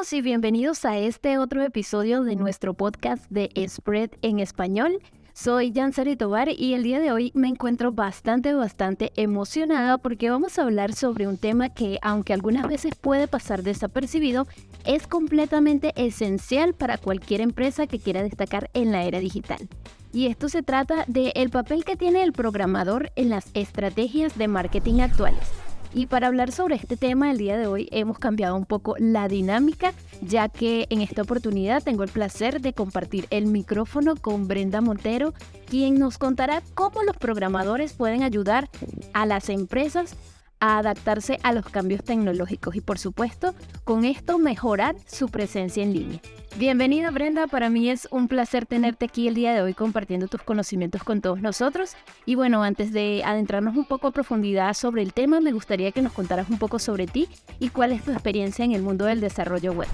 todos y bienvenidos a este otro episodio de nuestro podcast de Spread en español. Soy Jansari Tobar y el día de hoy me encuentro bastante, bastante emocionada porque vamos a hablar sobre un tema que, aunque algunas veces puede pasar desapercibido, es completamente esencial para cualquier empresa que quiera destacar en la era digital. Y esto se trata del el papel que tiene el programador en las estrategias de marketing actuales. Y para hablar sobre este tema el día de hoy hemos cambiado un poco la dinámica, ya que en esta oportunidad tengo el placer de compartir el micrófono con Brenda Montero, quien nos contará cómo los programadores pueden ayudar a las empresas a adaptarse a los cambios tecnológicos y por supuesto con esto mejorar su presencia en línea. Bienvenida Brenda, para mí es un placer tenerte aquí el día de hoy compartiendo tus conocimientos con todos nosotros. Y bueno, antes de adentrarnos un poco a profundidad sobre el tema, me gustaría que nos contaras un poco sobre ti y cuál es tu experiencia en el mundo del desarrollo web.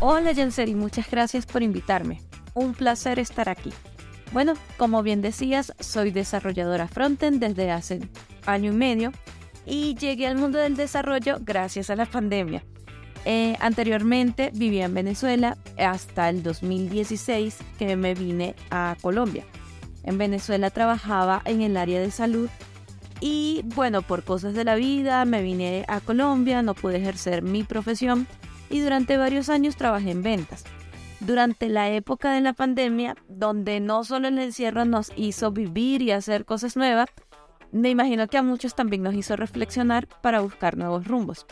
Hola Jenseri, muchas gracias por invitarme. Un placer estar aquí. Bueno, como bien decías, soy desarrolladora frontend desde hace año y medio y llegué al mundo del desarrollo gracias a la pandemia. Eh, anteriormente vivía en Venezuela hasta el 2016 que me vine a Colombia. En Venezuela trabajaba en el área de salud y bueno, por cosas de la vida me vine a Colombia, no pude ejercer mi profesión y durante varios años trabajé en ventas. Durante la época de la pandemia, donde no solo el encierro nos hizo vivir y hacer cosas nuevas, me imagino que a muchos también nos hizo reflexionar para buscar nuevos rumbos.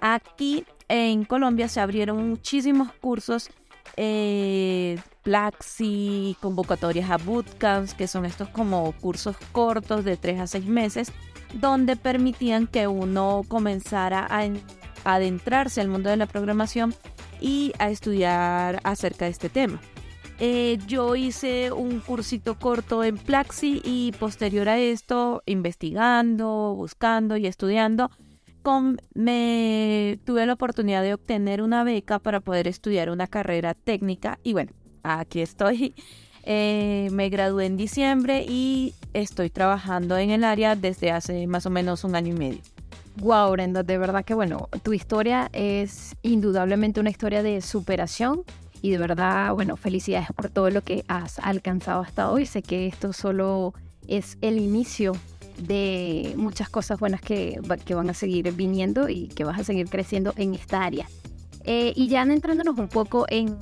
Aquí en Colombia se abrieron muchísimos cursos, eh, Plaxi, convocatorias a bootcamps, que son estos como cursos cortos de 3 a 6 meses, donde permitían que uno comenzara a, adentrarse al mundo de la programación y a estudiar acerca de este tema. Eh, yo hice un cursito corto en Plaxi y posterior a esto, investigando, buscando y estudiando, me tuve la oportunidad de obtener una beca para poder estudiar una carrera técnica y bueno, aquí estoy. Eh, me gradué en diciembre y estoy trabajando en el área desde hace más o menos un año y medio. Wow, Brenda, de verdad que bueno, tu historia es indudablemente una historia de superación y de verdad, bueno, felicidades por todo lo que has alcanzado hasta hoy. Sé que esto solo es el inicio de muchas cosas buenas que, que van a seguir viniendo y que vas a seguir creciendo en esta área. Eh, y ya entrándonos un poco en,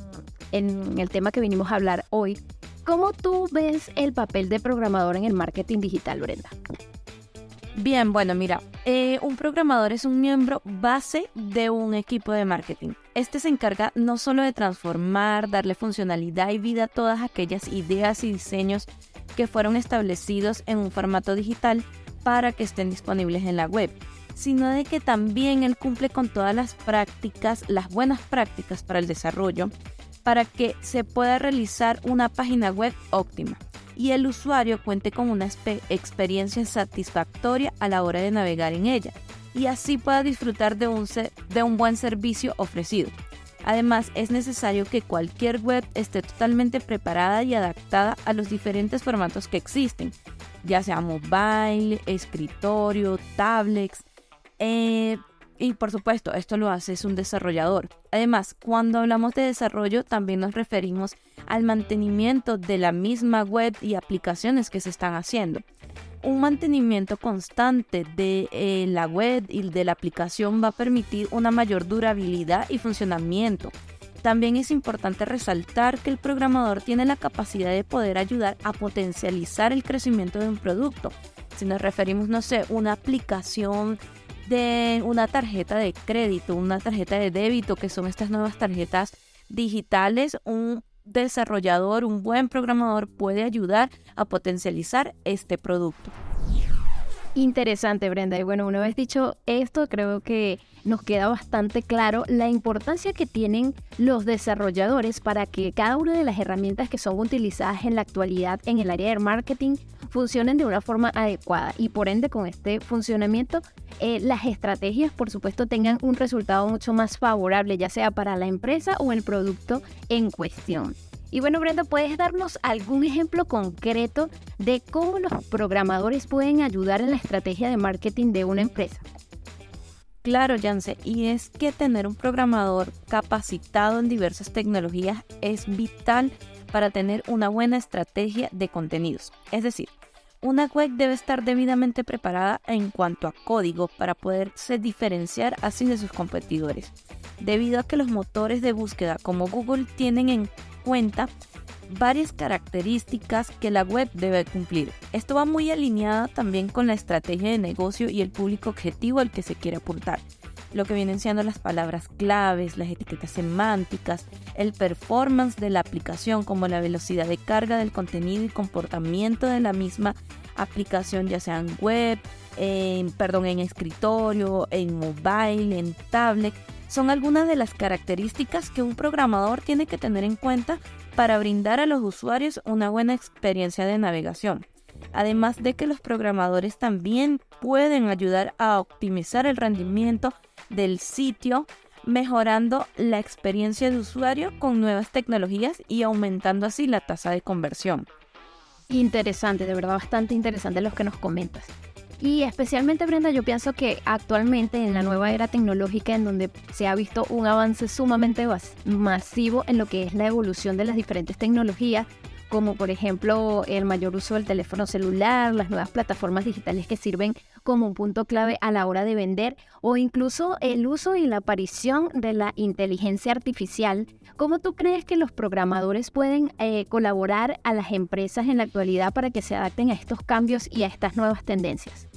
en el tema que vinimos a hablar hoy, ¿cómo tú ves el papel de programador en el marketing digital, Brenda? Bien, bueno, mira, eh, un programador es un miembro base de un equipo de marketing. Este se encarga no solo de transformar, darle funcionalidad y vida a todas aquellas ideas y diseños que fueron establecidos en un formato digital para que estén disponibles en la web, sino de que también él cumple con todas las prácticas, las buenas prácticas para el desarrollo, para que se pueda realizar una página web óptima y el usuario cuente con una experiencia satisfactoria a la hora de navegar en ella y así pueda disfrutar de un, de un buen servicio ofrecido. Además, es necesario que cualquier web esté totalmente preparada y adaptada a los diferentes formatos que existen, ya sea mobile, escritorio, tablets, eh, y por supuesto, esto lo hace es un desarrollador. Además, cuando hablamos de desarrollo, también nos referimos al mantenimiento de la misma web y aplicaciones que se están haciendo. Un mantenimiento constante de eh, la web y de la aplicación va a permitir una mayor durabilidad y funcionamiento. También es importante resaltar que el programador tiene la capacidad de poder ayudar a potencializar el crecimiento de un producto. Si nos referimos, no sé, una aplicación de una tarjeta de crédito, una tarjeta de débito, que son estas nuevas tarjetas digitales, un desarrollador, un buen programador puede ayudar a potencializar este producto. Interesante, Brenda. Y bueno, una vez dicho esto, creo que nos queda bastante claro la importancia que tienen los desarrolladores para que cada una de las herramientas que son utilizadas en la actualidad en el área de marketing funcionen de una forma adecuada y por ende con este funcionamiento eh, las estrategias por supuesto tengan un resultado mucho más favorable ya sea para la empresa o el producto en cuestión. Y bueno, Brenda, ¿puedes darnos algún ejemplo concreto de cómo los programadores pueden ayudar en la estrategia de marketing de una empresa? Claro, Jance, y es que tener un programador capacitado en diversas tecnologías es vital para tener una buena estrategia de contenidos. Es decir, una web debe estar debidamente preparada en cuanto a código para poderse diferenciar así de sus competidores, debido a que los motores de búsqueda como Google tienen en cuenta varias características que la web debe cumplir. Esto va muy alineada también con la estrategia de negocio y el público objetivo al que se quiere apuntar lo que vienen siendo las palabras claves, las etiquetas semánticas, el performance de la aplicación como la velocidad de carga del contenido y comportamiento de la misma aplicación, ya sea web, en, perdón, en escritorio, en mobile, en tablet, son algunas de las características que un programador tiene que tener en cuenta para brindar a los usuarios una buena experiencia de navegación. Además de que los programadores también pueden ayudar a optimizar el rendimiento del sitio, mejorando la experiencia de usuario con nuevas tecnologías y aumentando así la tasa de conversión. Interesante, de verdad bastante interesante lo que nos comentas. Y especialmente Brenda, yo pienso que actualmente en la nueva era tecnológica en donde se ha visto un avance sumamente masivo en lo que es la evolución de las diferentes tecnologías, como por ejemplo el mayor uso del teléfono celular, las nuevas plataformas digitales que sirven como un punto clave a la hora de vender o incluso el uso y la aparición de la inteligencia artificial. ¿Cómo tú crees que los programadores pueden eh, colaborar a las empresas en la actualidad para que se adapten a estos cambios y a estas nuevas tendencias?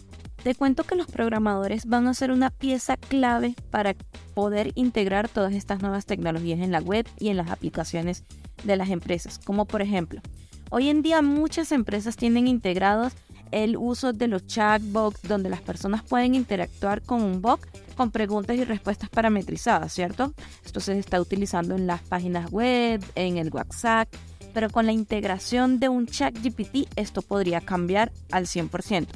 Te cuento que los programadores van a ser una pieza clave para poder integrar todas estas nuevas tecnologías en la web y en las aplicaciones de las empresas, como por ejemplo, hoy en día muchas empresas tienen integrados el uso de los chatbots donde las personas pueden interactuar con un bot con preguntas y respuestas parametrizadas, ¿cierto? Esto se está utilizando en las páginas web, en el WhatsApp, pero con la integración de un chat GPT esto podría cambiar al 100%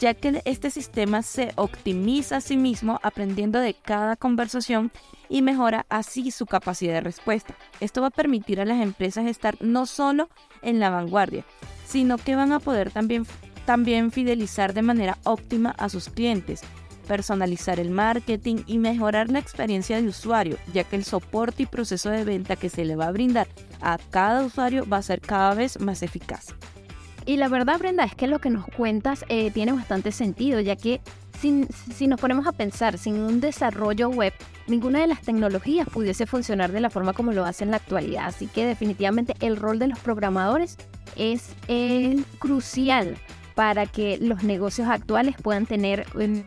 ya que este sistema se optimiza a sí mismo aprendiendo de cada conversación y mejora así su capacidad de respuesta. Esto va a permitir a las empresas estar no solo en la vanguardia, sino que van a poder también, también fidelizar de manera óptima a sus clientes, personalizar el marketing y mejorar la experiencia de usuario, ya que el soporte y proceso de venta que se le va a brindar a cada usuario va a ser cada vez más eficaz. Y la verdad, Brenda, es que lo que nos cuentas eh, tiene bastante sentido, ya que si nos ponemos a pensar, sin un desarrollo web, ninguna de las tecnologías pudiese funcionar de la forma como lo hace en la actualidad. Así que definitivamente el rol de los programadores es el crucial para que los negocios actuales puedan tener, em,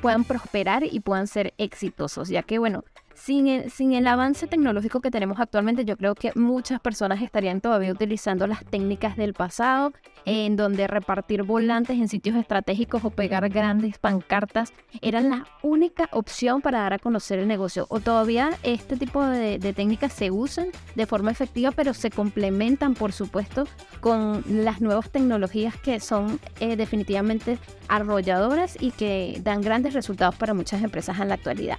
puedan prosperar y puedan ser exitosos, ya que bueno, sin el, avance tecnológico que tenemos actualmente, yo creo que muchas personas estarían todavía utilizando las técnicas del pasado, en donde repartir volantes en sitios estratégicos o pegar grandes pancartas era la única opción para dar a conocer el negocio. O todavía este tipo de, técnicas se usan de forma efectiva, pero se complementan, por supuesto, con las nuevas tecnologías que son eh, definitivamente arrolladoras y que dan grandes resultados para muchas empresas en la actualidad.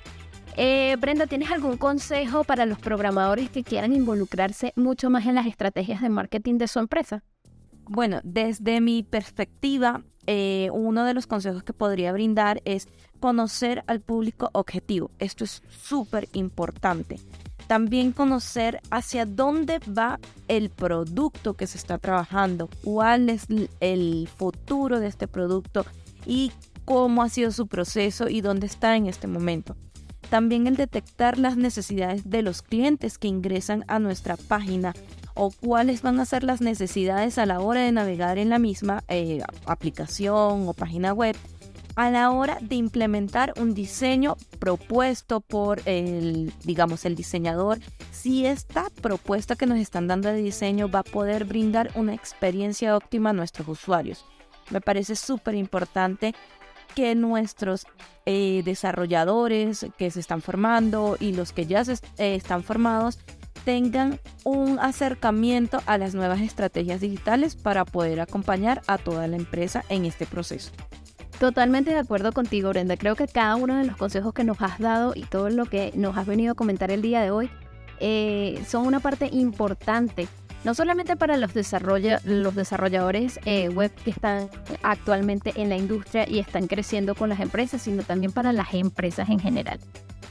Eh, Brenda, ¿tienes algún consejo para los programadores que quieran involucrarse mucho más en las estrategias de marketing de su empresa? Bueno, desde mi perspectiva, eh, uno de los consejos que podría brindar es conocer al público objetivo. Esto es súper importante. También conocer hacia dónde va el producto que se está trabajando, cuál es el futuro de este producto y cómo ha sido su proceso y dónde está en este momento. También el detectar las necesidades de los clientes que ingresan a nuestra página o cuáles van a ser las necesidades a la hora de navegar en la misma eh, aplicación o página web a la hora de implementar un diseño propuesto por el, digamos, el diseñador, si esta propuesta que nos están dando de diseño va a poder brindar una experiencia óptima a nuestros usuarios. Me parece súper importante que nuestros eh, desarrolladores que se están formando y los que ya eh, están formados tengan un acercamiento a las nuevas estrategias digitales para poder acompañar a toda la empresa en este proceso. Totalmente de acuerdo contigo, Brenda. Creo que cada uno de los consejos que nos has dado y todo lo que nos has venido a comentar el día de hoy eh, son una parte importante no solamente para los, los desarrolladores eh, web que están actualmente en la industria y están creciendo con las empresas, sino también para las empresas en general.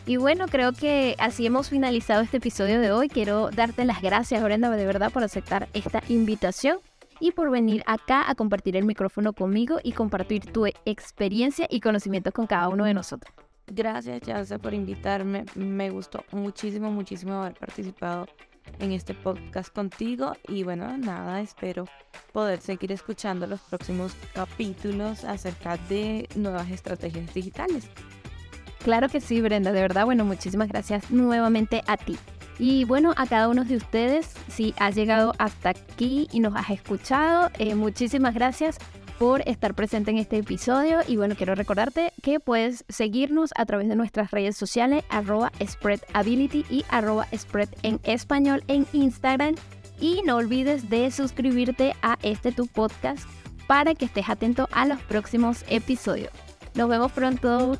Y bueno, creo que así hemos finalizado este episodio de hoy. Quiero darte las gracias, Brenda, de verdad, por aceptar esta invitación y por venir acá a compartir el micrófono conmigo y compartir tu experiencia y conocimientos con cada uno de nosotros. Gracias, Chance, por invitarme. Me gustó muchísimo, muchísimo haber participado en este podcast contigo y bueno, nada, espero poder seguir escuchando los próximos capítulos acerca de nuevas estrategias digitales. Claro que sí, Brenda, de verdad, bueno, muchísimas gracias nuevamente a ti. Y bueno, a cada uno de ustedes, si has llegado hasta aquí y nos has escuchado, eh, muchísimas gracias por estar presente en este episodio y bueno, quiero recordarte que puedes seguirnos a través de nuestras redes sociales arroba spreadability y arroba spread en español en Instagram y no olvides de suscribirte a este tu podcast para que estés atento a los próximos episodios. Nos vemos pronto.